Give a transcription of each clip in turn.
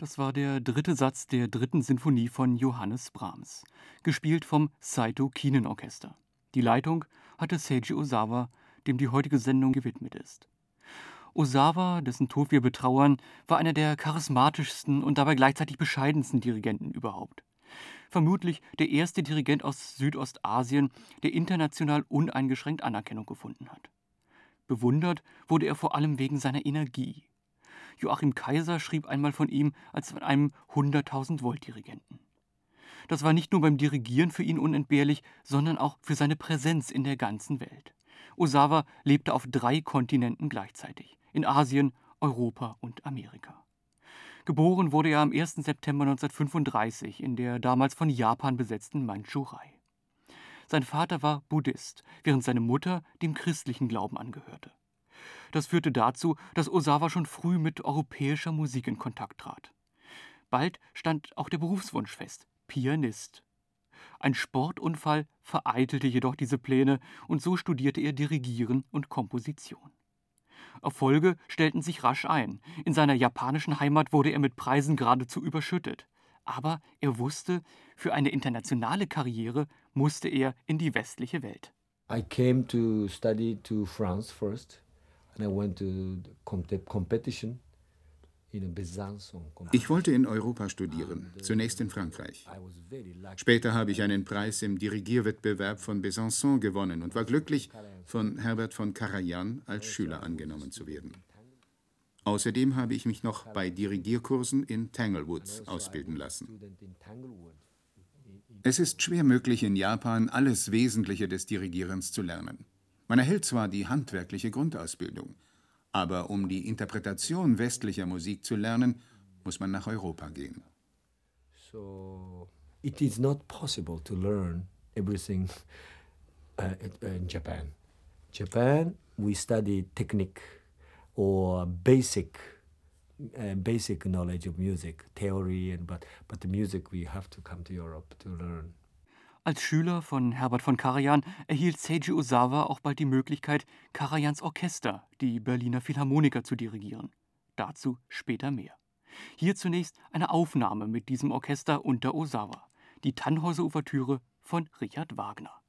Das war der dritte Satz der dritten Sinfonie von Johannes Brahms, gespielt vom Saito Kinen-Orchester. Die Leitung hatte Seiji Ozawa, dem die heutige Sendung gewidmet ist. Ozawa, dessen Tod wir betrauern, war einer der charismatischsten und dabei gleichzeitig bescheidensten Dirigenten überhaupt. Vermutlich der erste Dirigent aus Südostasien, der international uneingeschränkt Anerkennung gefunden hat. Bewundert wurde er vor allem wegen seiner Energie. Joachim Kaiser schrieb einmal von ihm als von einem 100.000 Volt Dirigenten. Das war nicht nur beim Dirigieren für ihn unentbehrlich, sondern auch für seine Präsenz in der ganzen Welt. Osawa lebte auf drei Kontinenten gleichzeitig: in Asien, Europa und Amerika. Geboren wurde er am 1. September 1935 in der damals von Japan besetzten Mandschurei. Sein Vater war Buddhist, während seine Mutter dem christlichen Glauben angehörte. Das führte dazu, dass Osawa schon früh mit europäischer Musik in Kontakt trat. Bald stand auch der Berufswunsch fest: Pianist. Ein Sportunfall vereitelte jedoch diese Pläne und so studierte er Dirigieren und Komposition. Erfolge stellten sich rasch ein. In seiner japanischen Heimat wurde er mit Preisen geradezu überschüttet. Aber er wusste, für eine internationale Karriere musste er in die westliche Welt. I came to study to France first. Ich wollte in Europa studieren, zunächst in Frankreich. Später habe ich einen Preis im Dirigierwettbewerb von Besançon gewonnen und war glücklich, von Herbert von Karajan als Schüler angenommen zu werden. Außerdem habe ich mich noch bei Dirigierkursen in Tanglewood ausbilden lassen. Es ist schwer möglich, in Japan alles Wesentliche des Dirigierens zu lernen. Man erhält zwar die handwerkliche Grundausbildung, aber um die Interpretation westlicher Musik zu lernen, muss man nach Europa gehen. So it is not possible to learn everything uh, in Japan. Japan we study technique or basic uh, basic knowledge of music, theory and but but the music we have to come to Europe to learn. Als Schüler von Herbert von Karajan erhielt Seiji Ozawa auch bald die Möglichkeit, Karajans Orchester, die Berliner Philharmoniker, zu dirigieren. Dazu später mehr. Hier zunächst eine Aufnahme mit diesem Orchester unter Ozawa, die Tannhäuser-Ouvertüre von Richard Wagner.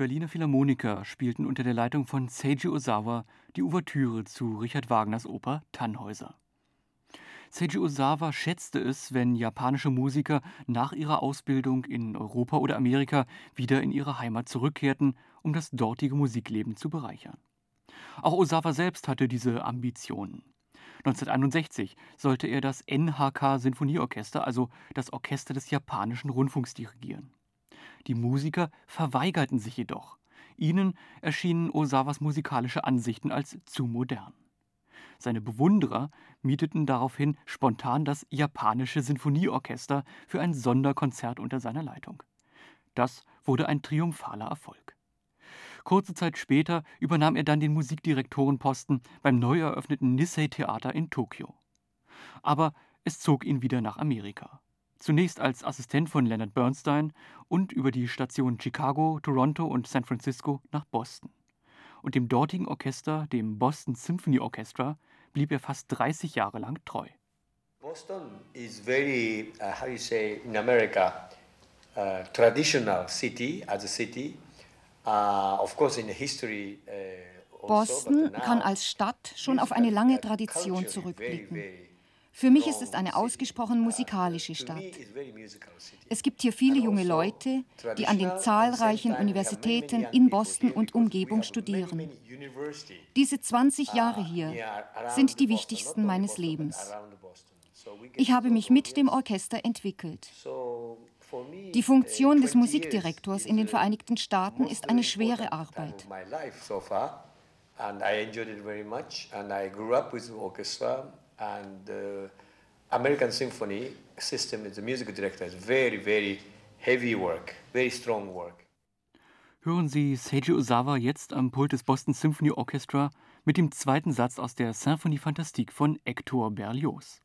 Berliner Philharmoniker spielten unter der Leitung von Seiji Ozawa die Ouvertüre zu Richard Wagners Oper Tannhäuser. Seiji Ozawa schätzte es, wenn japanische Musiker nach ihrer Ausbildung in Europa oder Amerika wieder in ihre Heimat zurückkehrten, um das dortige Musikleben zu bereichern. Auch Ozawa selbst hatte diese Ambitionen. 1961 sollte er das NHK Sinfonieorchester, also das Orchester des japanischen Rundfunks, dirigieren. Die Musiker verweigerten sich jedoch. Ihnen erschienen Osawas musikalische Ansichten als zu modern. Seine Bewunderer mieteten daraufhin spontan das japanische Sinfonieorchester für ein Sonderkonzert unter seiner Leitung. Das wurde ein triumphaler Erfolg. Kurze Zeit später übernahm er dann den Musikdirektorenposten beim neu eröffneten Nisei Theater in Tokio. Aber es zog ihn wieder nach Amerika. Zunächst als Assistent von Leonard Bernstein und über die Stationen Chicago, Toronto und San Francisco nach Boston. Und dem dortigen Orchester, dem Boston Symphony Orchestra, blieb er fast 30 Jahre lang treu. Boston is very, uh, how you say in America, uh, traditional city as a city. Uh, of course in the history. Uh, Boston kann als Stadt schon auf eine lange Tradition zurückblicken. Für mich ist es eine ausgesprochen musikalische Stadt. Es gibt hier viele junge Leute, die an den zahlreichen Universitäten in Boston und Umgebung studieren. Diese 20 Jahre hier sind die wichtigsten meines Lebens. Ich habe mich mit dem Orchester entwickelt. Die Funktion des Musikdirektors in den Vereinigten Staaten ist eine schwere Arbeit. And I enjoyed it very much. And I grew up with the orchestra and the American Symphony system a music director is very, very heavy work, very strong work. Hören Sie Seiji Ozawa jetzt am Pult des Boston Symphony Orchestra mit dem zweiten Satz aus der Symphonie Fantastique von Hector Berlioz.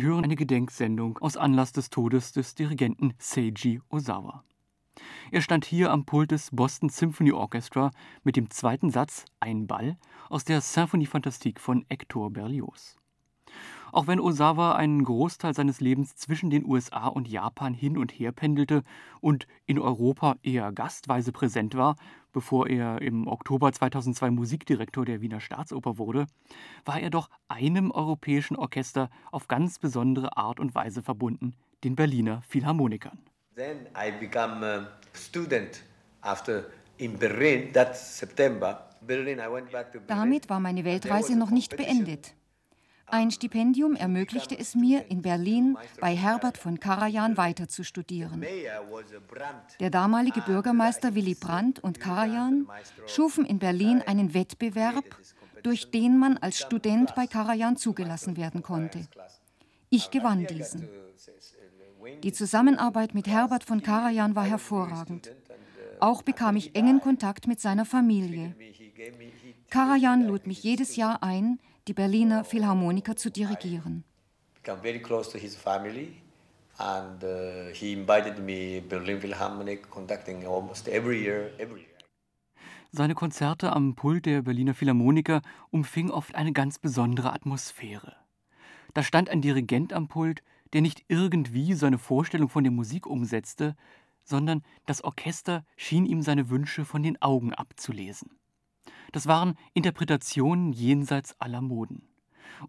Sie hören eine Gedenksendung aus Anlass des Todes des Dirigenten Seiji Ozawa. Er stand hier am Pult des Boston Symphony Orchestra mit dem zweiten Satz Ein Ball aus der Symphonie Fantastique von Hector Berlioz. Auch wenn Osawa einen Großteil seines Lebens zwischen den USA und Japan hin und her pendelte und in Europa eher gastweise präsent war, bevor er im Oktober 2002 Musikdirektor der Wiener Staatsoper wurde, war er doch einem europäischen Orchester auf ganz besondere Art und Weise verbunden, den Berliner Philharmonikern. Then I became a student after in Berlin that September. Berlin, I went back to Berlin. Damit war meine Weltreise noch nicht beendet. Ein Stipendium ermöglichte es mir, in Berlin bei Herbert von Karajan weiter zu studieren. Der damalige Bürgermeister Willy Brandt und Karajan schufen in Berlin einen Wettbewerb, durch den man als Student bei Karajan zugelassen werden konnte. Ich gewann diesen. Die Zusammenarbeit mit Herbert von Karajan war hervorragend. Auch bekam ich engen Kontakt mit seiner Familie. Karajan lud mich jedes Jahr ein, die Berliner Philharmoniker zu dirigieren. Become very close to his family and uh, he invited me Berlin Philharmonic conducting almost every year, every year. Seine Konzerte am Pult der Berliner Philharmoniker umfingen oft eine ganz besondere Atmosphäre. Da stand ein Dirigent am Pult, der nicht irgendwie seine Vorstellung von der Musik umsetzte, sondern das Orchester schien ihm seine Wünsche von den Augen abzulesen. Das waren Interpretationen jenseits aller Moden.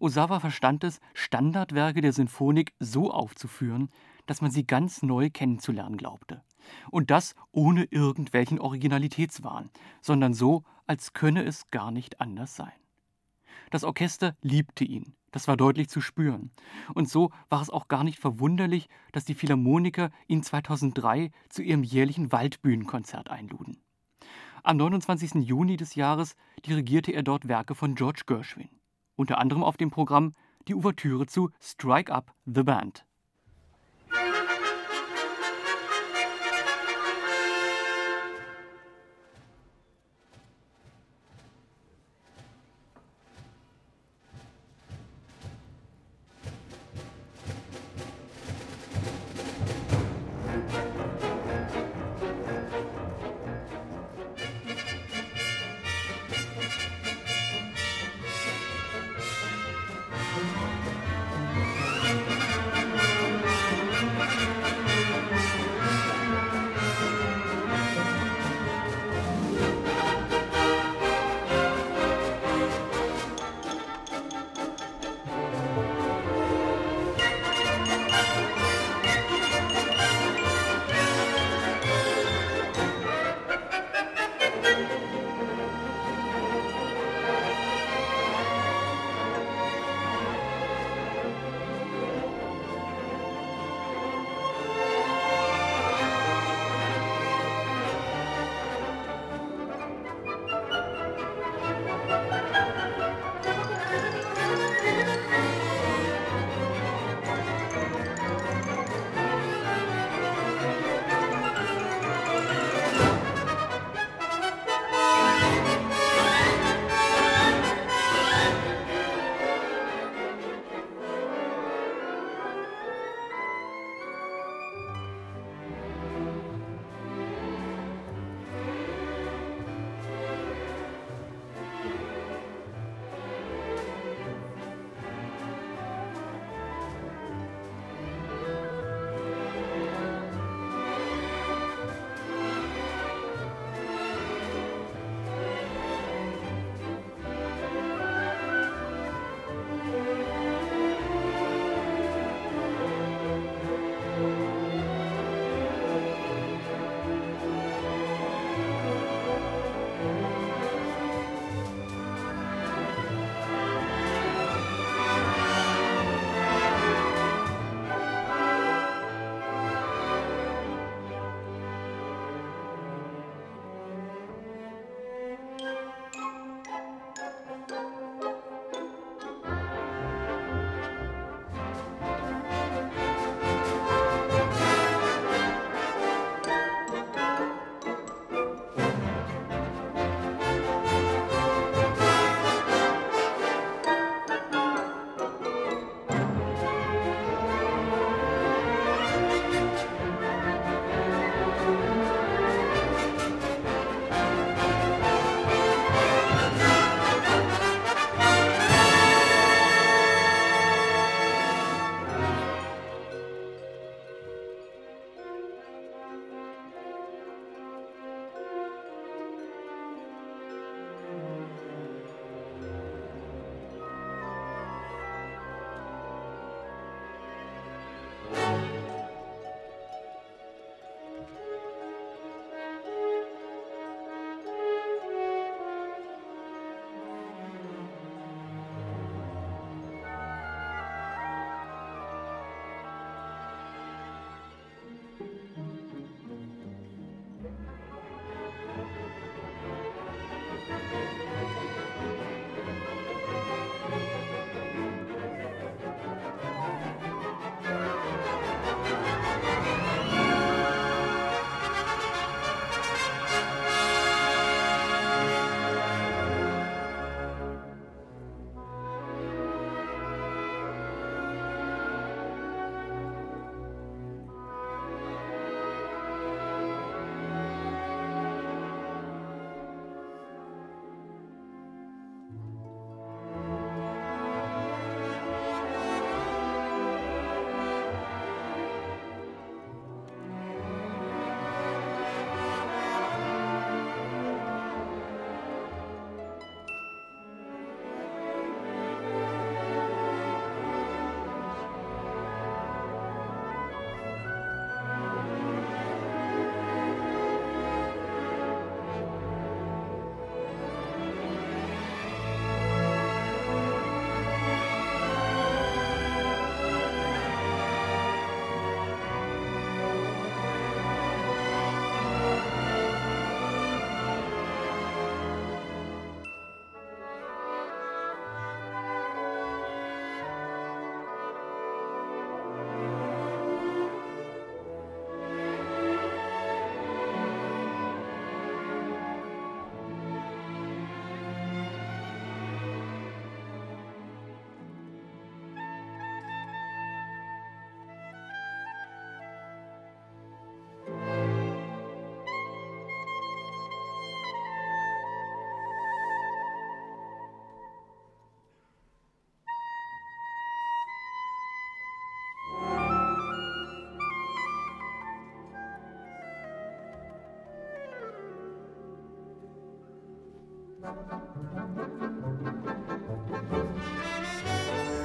Osawa verstand es, Standardwerke der Sinfonik so aufzuführen, dass man sie ganz neu kennenzulernen glaubte. Und das ohne irgendwelchen Originalitätswahn, sondern so, als könne es gar nicht anders sein. Das Orchester liebte ihn, das war deutlich zu spüren. Und so war es auch gar nicht verwunderlich, dass die Philharmoniker ihn 2003 zu ihrem jährlichen Waldbühnenkonzert einluden. Am 29. Juni des Jahres dirigierte er dort Werke von George Gershwin. Unter anderem auf dem Programm die Ouvertüre zu Strike Up the Band. Thank you.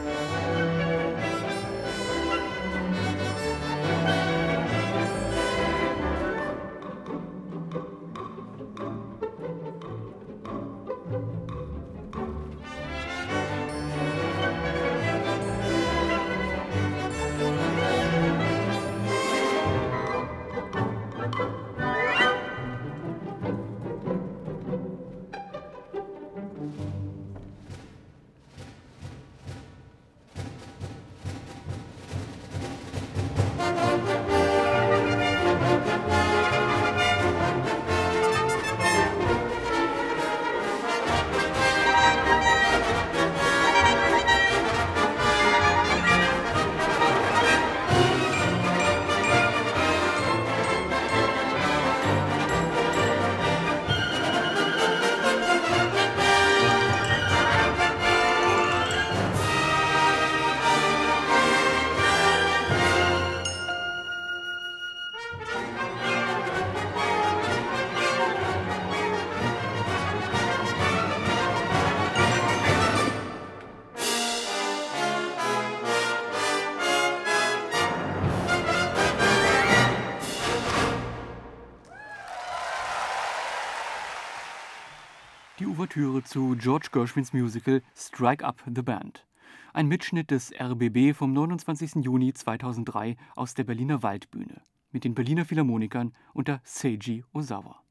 Ouvertüre zu George Gershwins Musical Strike Up the Band. Ein Mitschnitt des RBB vom 29. Juni 2003 aus der Berliner Waldbühne mit den Berliner Philharmonikern unter Seiji Ozawa.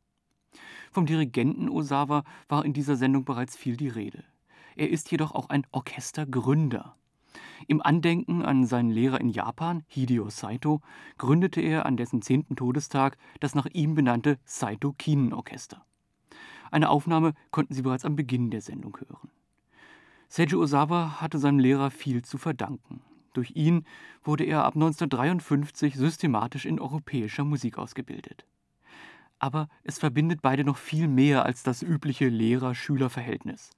Vom Dirigenten Ozawa war in dieser Sendung bereits viel die Rede. Er ist jedoch auch ein Orchestergründer. Im Andenken an seinen Lehrer in Japan, Hideo Saito, gründete er an dessen zehnten Todestag das nach ihm benannte Saito Kinen Orchester. Eine Aufnahme konnten Sie bereits am Beginn der Sendung hören. Seiji Osawa hatte seinem Lehrer viel zu verdanken. Durch ihn wurde er ab 1953 systematisch in europäischer Musik ausgebildet. Aber es verbindet beide noch viel mehr als das übliche Lehrer-Schüler-Verhältnis.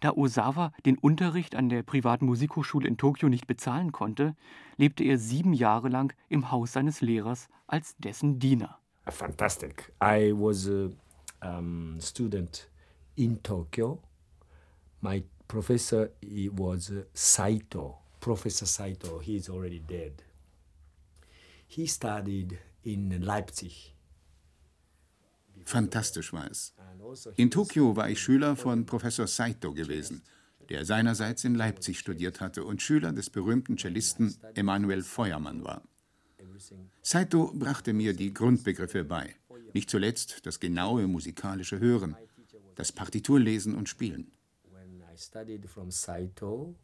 Da Osawa den Unterricht an der privaten Musikhochschule in Tokio nicht bezahlen konnte, lebte er sieben Jahre lang im Haus seines Lehrers als dessen Diener. Fantastic. I was uh, um, student in Tokyo. My professor was Saito, Professor Saito. He is already dead. He studied in Leipzig. Fantastisch war es. Also in Tokio war ich Schüler von Professor Saito gewesen, der seinerseits in Leipzig studiert hatte und Schüler des berühmten Cellisten Emanuel Feuermann war. Saito brachte mir die Grundbegriffe bei. Nicht zuletzt das genaue musikalische Hören, das Partiturlesen und Spielen. When I studied from Saito,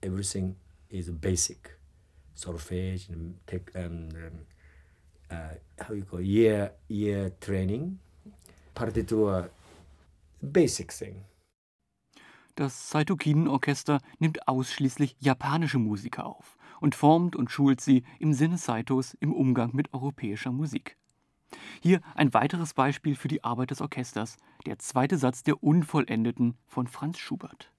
everything is basic. Solfege, tech, um, uh, how you call year, year training, Partitur, basic thing. Das Saito Kinen Orchester nimmt ausschließlich japanische Musiker auf und formt und schult sie im Sinne Saitos im Umgang mit europäischer Musik. Hier ein weiteres Beispiel für die Arbeit des Orchesters, der zweite Satz der Unvollendeten von Franz Schubert.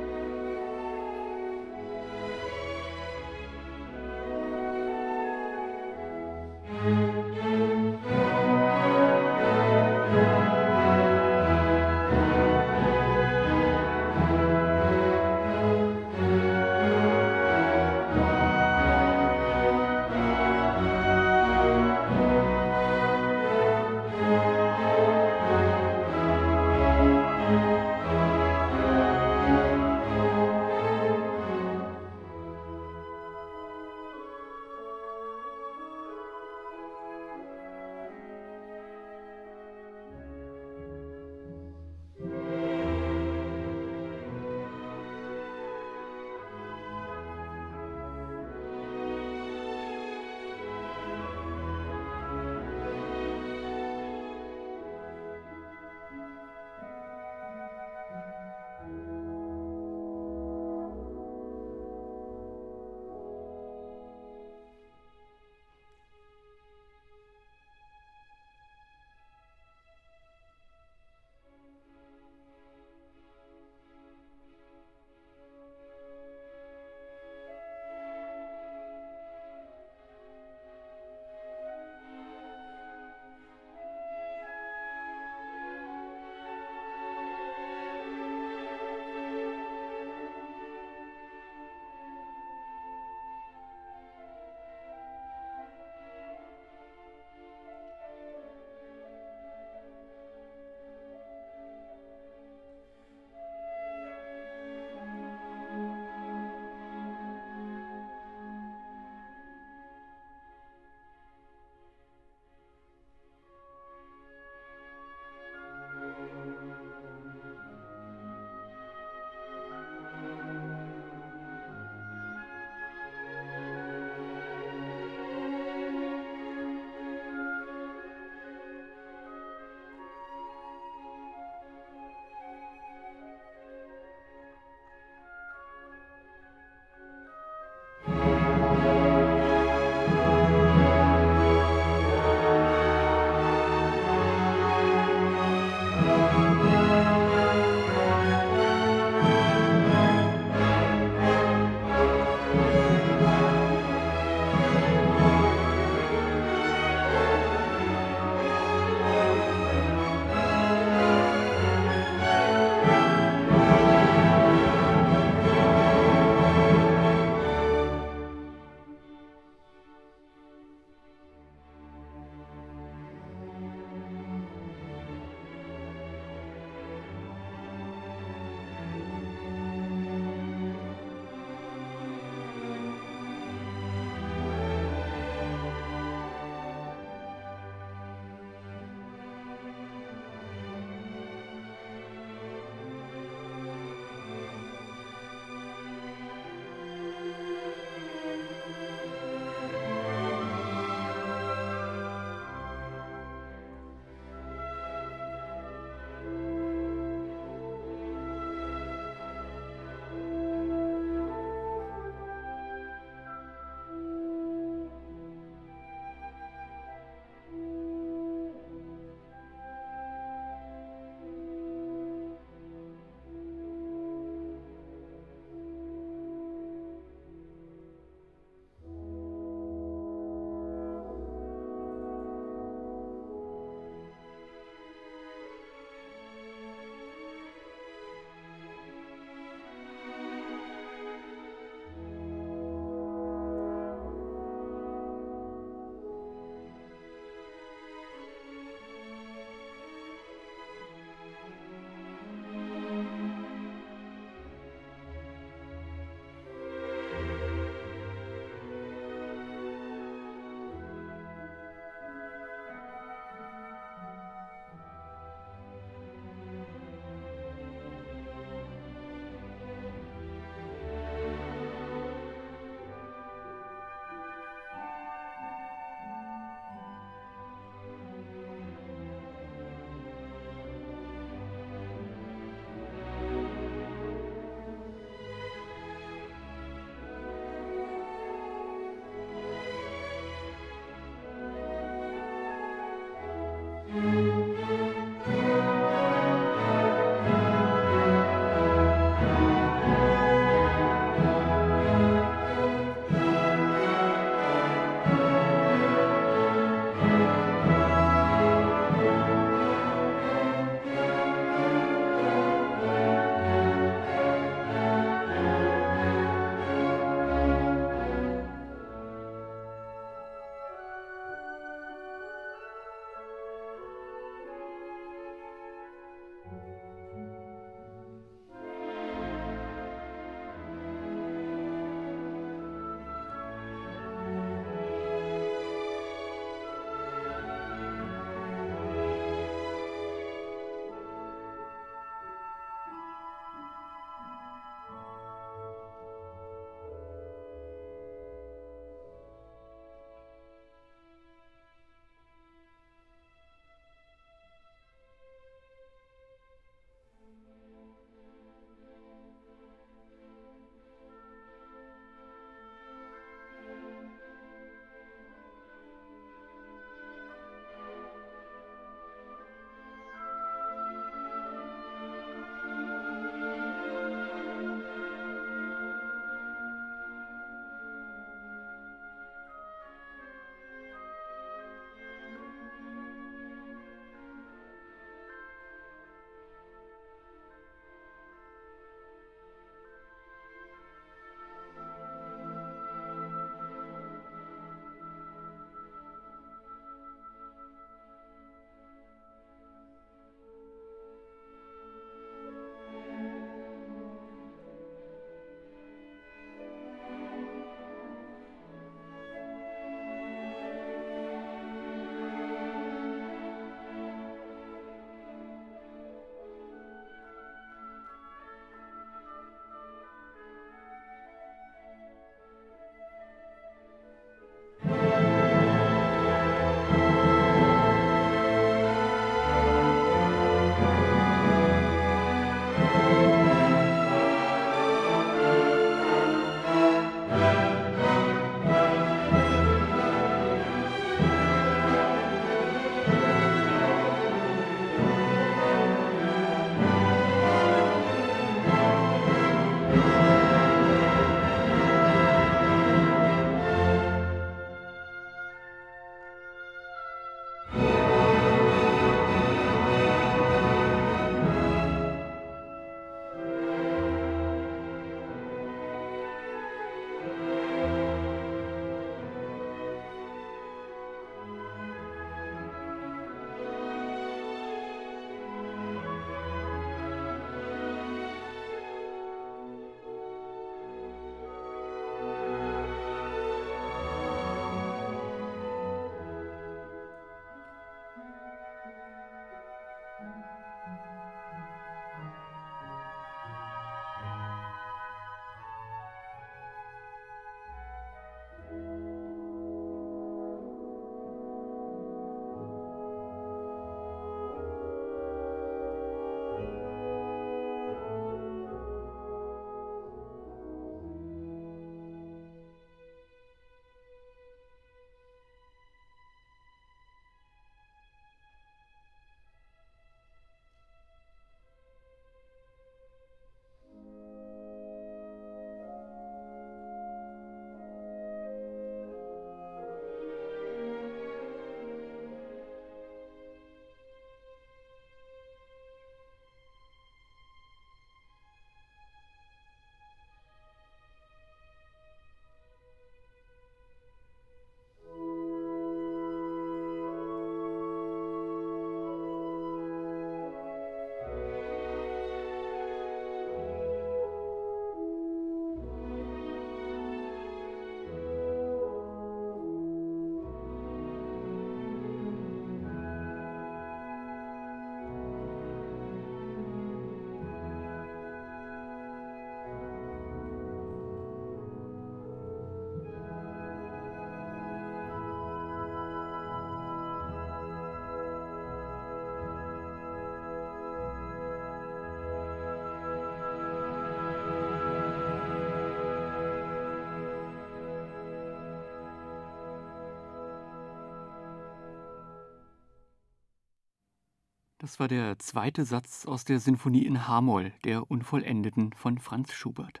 Das war der zweite Satz aus der Sinfonie in H-Moll, der Unvollendeten von Franz Schubert.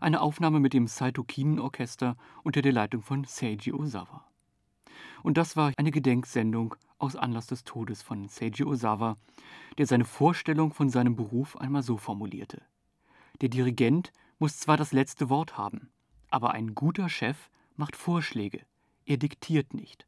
Eine Aufnahme mit dem Saito Kinen Orchester unter der Leitung von Seiji Ozawa. Und das war eine Gedenksendung aus Anlass des Todes von Seiji Ozawa, der seine Vorstellung von seinem Beruf einmal so formulierte. Der Dirigent muss zwar das letzte Wort haben, aber ein guter Chef macht Vorschläge, er diktiert nicht.